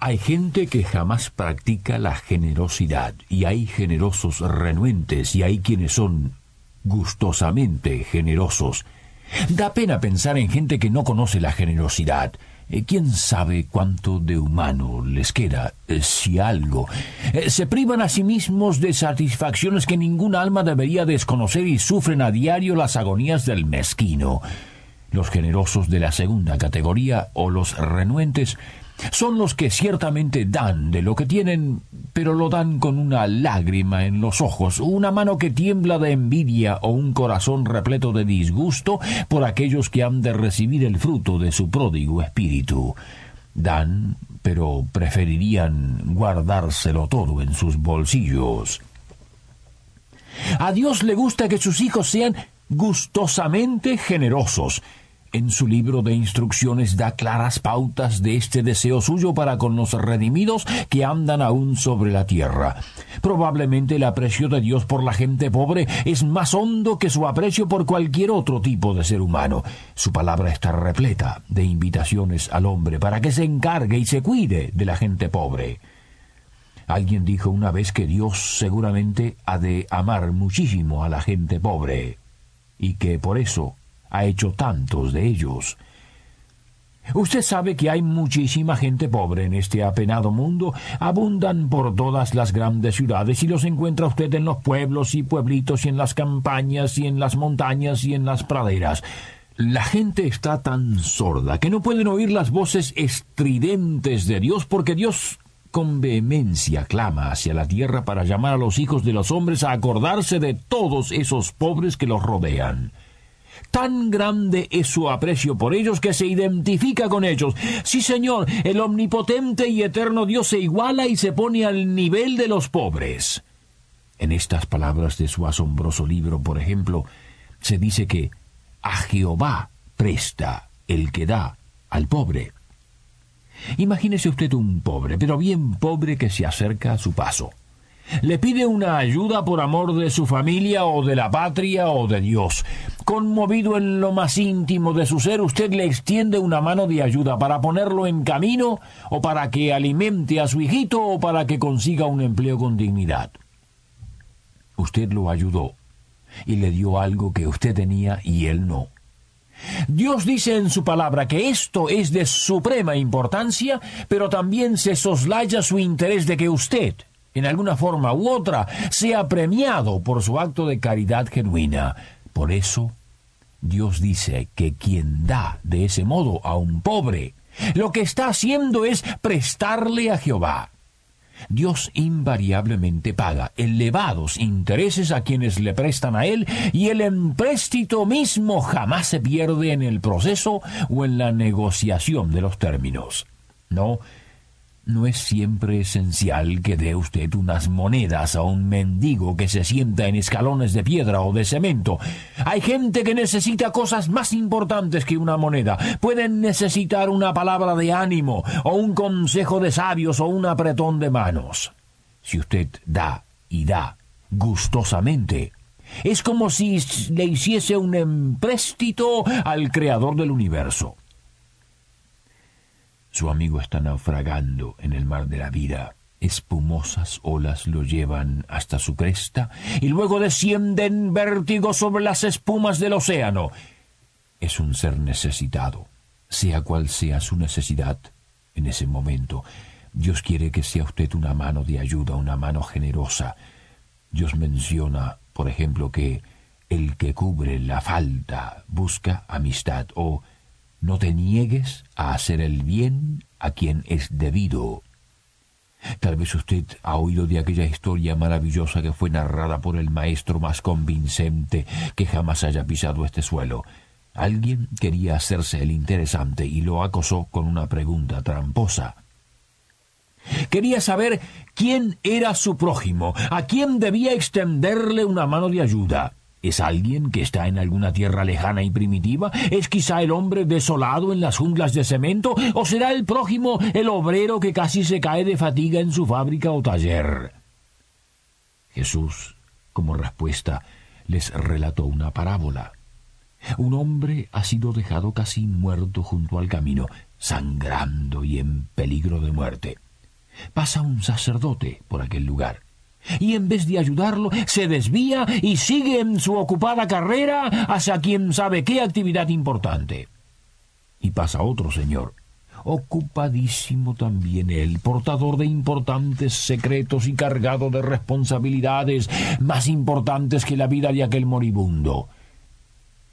Hay gente que jamás practica la generosidad y hay generosos renuentes y hay quienes son gustosamente generosos. Da pena pensar en gente que no conoce la generosidad. Eh, ¿Quién sabe cuánto de humano les queda, eh, si algo? Eh, se privan a sí mismos de satisfacciones que ningún alma debería desconocer y sufren a diario las agonías del mezquino. Los generosos de la segunda categoría o los renuentes son los que ciertamente dan de lo que tienen, pero lo dan con una lágrima en los ojos, una mano que tiembla de envidia o un corazón repleto de disgusto por aquellos que han de recibir el fruto de su pródigo espíritu. Dan, pero preferirían guardárselo todo en sus bolsillos. A Dios le gusta que sus hijos sean gustosamente generosos, en su libro de instrucciones da claras pautas de este deseo suyo para con los redimidos que andan aún sobre la tierra. Probablemente el aprecio de Dios por la gente pobre es más hondo que su aprecio por cualquier otro tipo de ser humano. Su palabra está repleta de invitaciones al hombre para que se encargue y se cuide de la gente pobre. Alguien dijo una vez que Dios seguramente ha de amar muchísimo a la gente pobre y que por eso ha hecho tantos de ellos. Usted sabe que hay muchísima gente pobre en este apenado mundo, abundan por todas las grandes ciudades y los encuentra usted en los pueblos y pueblitos y en las campañas y en las montañas y en las praderas. La gente está tan sorda que no pueden oír las voces estridentes de Dios porque Dios con vehemencia clama hacia la tierra para llamar a los hijos de los hombres a acordarse de todos esos pobres que los rodean. Tan grande es su aprecio por ellos que se identifica con ellos. Sí, Señor, el omnipotente y eterno Dios se iguala y se pone al nivel de los pobres. En estas palabras de su asombroso libro, por ejemplo, se dice que a Jehová presta el que da al pobre. Imagínese usted un pobre, pero bien pobre que se acerca a su paso. Le pide una ayuda por amor de su familia o de la patria o de Dios. Conmovido en lo más íntimo de su ser, usted le extiende una mano de ayuda para ponerlo en camino o para que alimente a su hijito o para que consiga un empleo con dignidad. Usted lo ayudó y le dio algo que usted tenía y él no. Dios dice en su palabra que esto es de suprema importancia, pero también se soslaya su interés de que usted, en alguna forma u otra, sea premiado por su acto de caridad genuina. Por eso, Dios dice que quien da de ese modo a un pobre, lo que está haciendo es prestarle a Jehová. Dios invariablemente paga elevados intereses a quienes le prestan a Él y el empréstito mismo jamás se pierde en el proceso o en la negociación de los términos. No, no es siempre esencial que dé usted unas monedas a un mendigo que se sienta en escalones de piedra o de cemento. Hay gente que necesita cosas más importantes que una moneda. Pueden necesitar una palabra de ánimo, o un consejo de sabios, o un apretón de manos. Si usted da y da gustosamente, es como si le hiciese un empréstito al creador del universo. Su amigo está naufragando en el mar de la vida. Espumosas olas lo llevan hasta su cresta y luego descienden vértigo sobre las espumas del océano. Es un ser necesitado, sea cual sea su necesidad en ese momento. Dios quiere que sea usted una mano de ayuda, una mano generosa. Dios menciona, por ejemplo, que el que cubre la falta busca amistad o no te niegues a hacer el bien a quien es debido. Tal vez usted ha oído de aquella historia maravillosa que fue narrada por el maestro más convincente que jamás haya pisado este suelo. Alguien quería hacerse el interesante y lo acosó con una pregunta tramposa. Quería saber quién era su prójimo, a quién debía extenderle una mano de ayuda. ¿Es alguien que está en alguna tierra lejana y primitiva? ¿Es quizá el hombre desolado en las junglas de cemento? ¿O será el prójimo el obrero que casi se cae de fatiga en su fábrica o taller? Jesús, como respuesta, les relató una parábola. Un hombre ha sido dejado casi muerto junto al camino, sangrando y en peligro de muerte. Pasa un sacerdote por aquel lugar y en vez de ayudarlo, se desvía y sigue en su ocupada carrera hacia quien sabe qué actividad importante. Y pasa otro señor, ocupadísimo también él, portador de importantes secretos y cargado de responsabilidades más importantes que la vida de aquel moribundo.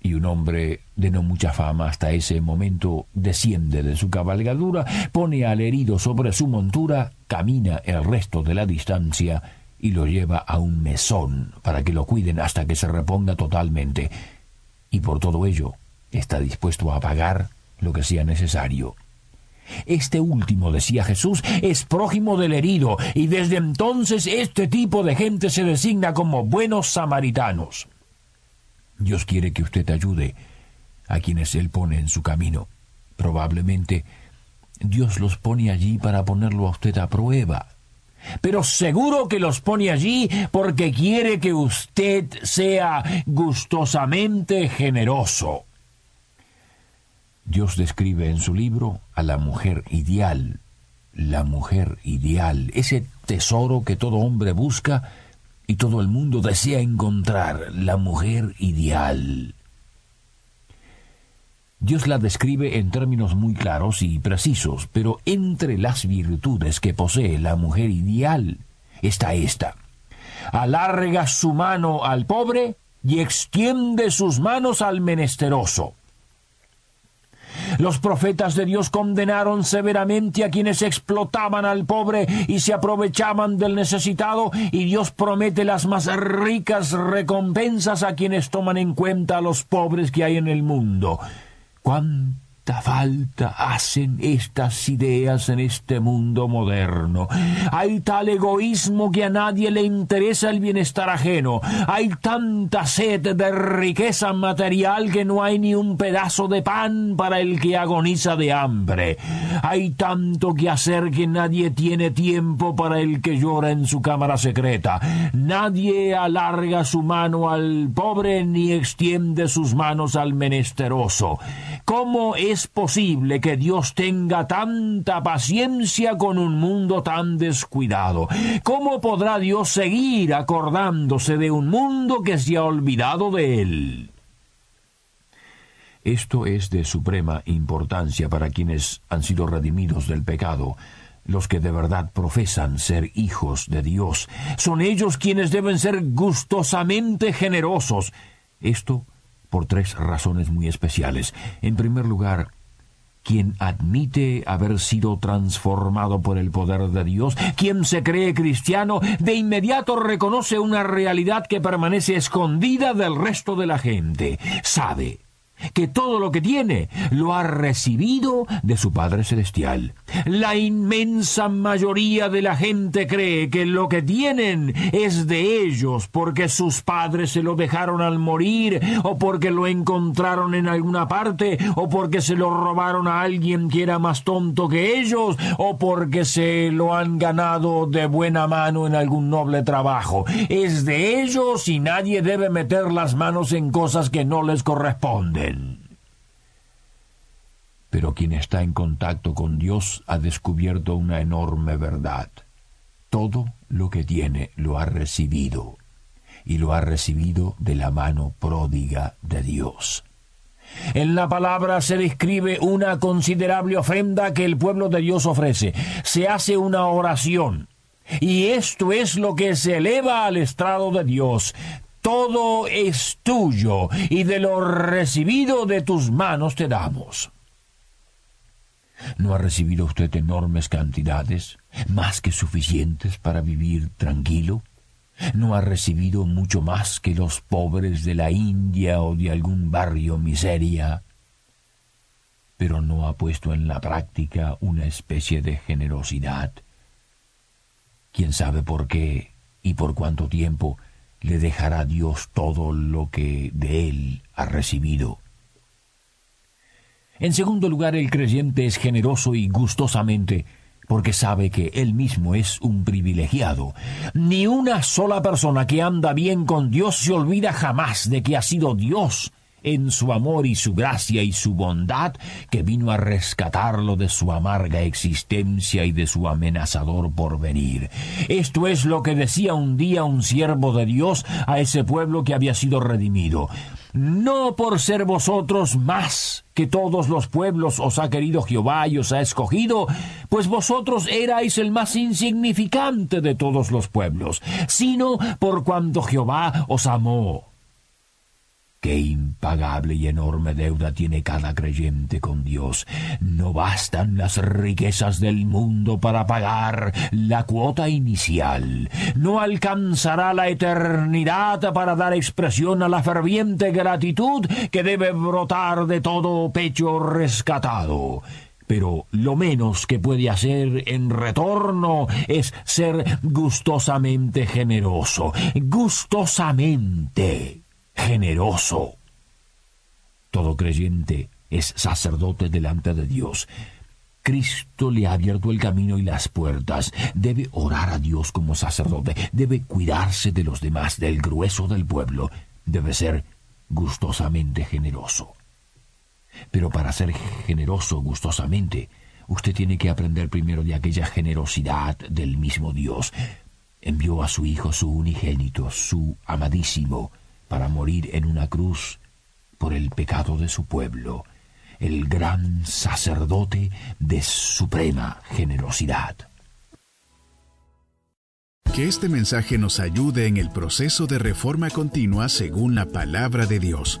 Y un hombre de no mucha fama hasta ese momento desciende de su cabalgadura, pone al herido sobre su montura, camina el resto de la distancia y lo lleva a un mesón para que lo cuiden hasta que se reponga totalmente, y por todo ello está dispuesto a pagar lo que sea necesario. Este último, decía Jesús, es prójimo del herido, y desde entonces este tipo de gente se designa como buenos samaritanos. Dios quiere que usted ayude a quienes Él pone en su camino. Probablemente Dios los pone allí para ponerlo a usted a prueba, pero seguro que los pone allí porque quiere que usted sea gustosamente generoso. Dios describe en su libro a la mujer ideal, la mujer ideal, ese tesoro que todo hombre busca y todo el mundo desea encontrar, la mujer ideal. Dios la describe en términos muy claros y precisos, pero entre las virtudes que posee la mujer ideal está esta. Alarga su mano al pobre y extiende sus manos al menesteroso. Los profetas de Dios condenaron severamente a quienes explotaban al pobre y se aprovechaban del necesitado, y Dios promete las más ricas recompensas a quienes toman en cuenta a los pobres que hay en el mundo. Cuánta falta hacen estas ideas en este mundo moderno. Hay tal egoísmo que a nadie le interesa el bienestar ajeno. Hay tanta sed de riqueza material que no hay ni un pedazo de pan para el que agoniza de hambre. Hay tanto que hacer que nadie tiene tiempo para el que llora en su cámara secreta. Nadie alarga su mano al pobre ni extiende sus manos al menesteroso. ¿Cómo es posible que Dios tenga tanta paciencia con un mundo tan descuidado? ¿Cómo podrá Dios seguir acordándose de un mundo que se ha olvidado de él? Esto es de suprema importancia para quienes han sido redimidos del pecado, los que de verdad profesan ser hijos de Dios. Son ellos quienes deben ser gustosamente generosos. Esto por tres razones muy especiales. En primer lugar, quien admite haber sido transformado por el poder de Dios, quien se cree cristiano, de inmediato reconoce una realidad que permanece escondida del resto de la gente. Sabe que todo lo que tiene lo ha recibido de su Padre Celestial. La inmensa mayoría de la gente cree que lo que tienen es de ellos porque sus padres se lo dejaron al morir o porque lo encontraron en alguna parte o porque se lo robaron a alguien que era más tonto que ellos o porque se lo han ganado de buena mano en algún noble trabajo. Es de ellos y nadie debe meter las manos en cosas que no les corresponden. Pero quien está en contacto con Dios ha descubierto una enorme verdad. Todo lo que tiene lo ha recibido, y lo ha recibido de la mano pródiga de Dios. En la palabra se describe una considerable ofrenda que el pueblo de Dios ofrece. Se hace una oración. Y esto es lo que se eleva al estrado de Dios. Todo es tuyo, y de lo recibido de tus manos te damos. ¿No ha recibido usted enormes cantidades, más que suficientes para vivir tranquilo? ¿No ha recibido mucho más que los pobres de la India o de algún barrio miseria? Pero no ha puesto en la práctica una especie de generosidad. quién sabe por qué y por cuánto tiempo le dejará Dios todo lo que de él ha recibido. En segundo lugar, el creyente es generoso y gustosamente porque sabe que él mismo es un privilegiado. Ni una sola persona que anda bien con Dios se olvida jamás de que ha sido Dios en su amor y su gracia y su bondad, que vino a rescatarlo de su amarga existencia y de su amenazador porvenir. Esto es lo que decía un día un siervo de Dios a ese pueblo que había sido redimido no por ser vosotros más que todos los pueblos os ha querido Jehová y os ha escogido, pues vosotros erais el más insignificante de todos los pueblos, sino por cuanto Jehová os amó Qué impagable y enorme deuda tiene cada creyente con Dios. No bastan las riquezas del mundo para pagar la cuota inicial. No alcanzará la eternidad para dar expresión a la ferviente gratitud que debe brotar de todo pecho rescatado pero lo menos que puede hacer en retorno es ser gustosamente generoso, gustosamente generoso. Todo creyente es sacerdote delante de Dios. Cristo le ha abierto el camino y las puertas. Debe orar a Dios como sacerdote. Debe cuidarse de los demás, del grueso del pueblo. Debe ser gustosamente generoso. Pero para ser generoso gustosamente, usted tiene que aprender primero de aquella generosidad del mismo Dios. Envió a su Hijo, su unigénito, su amadísimo, para morir en una cruz por el pecado de su pueblo, el gran sacerdote de suprema generosidad. Que este mensaje nos ayude en el proceso de reforma continua según la palabra de Dios.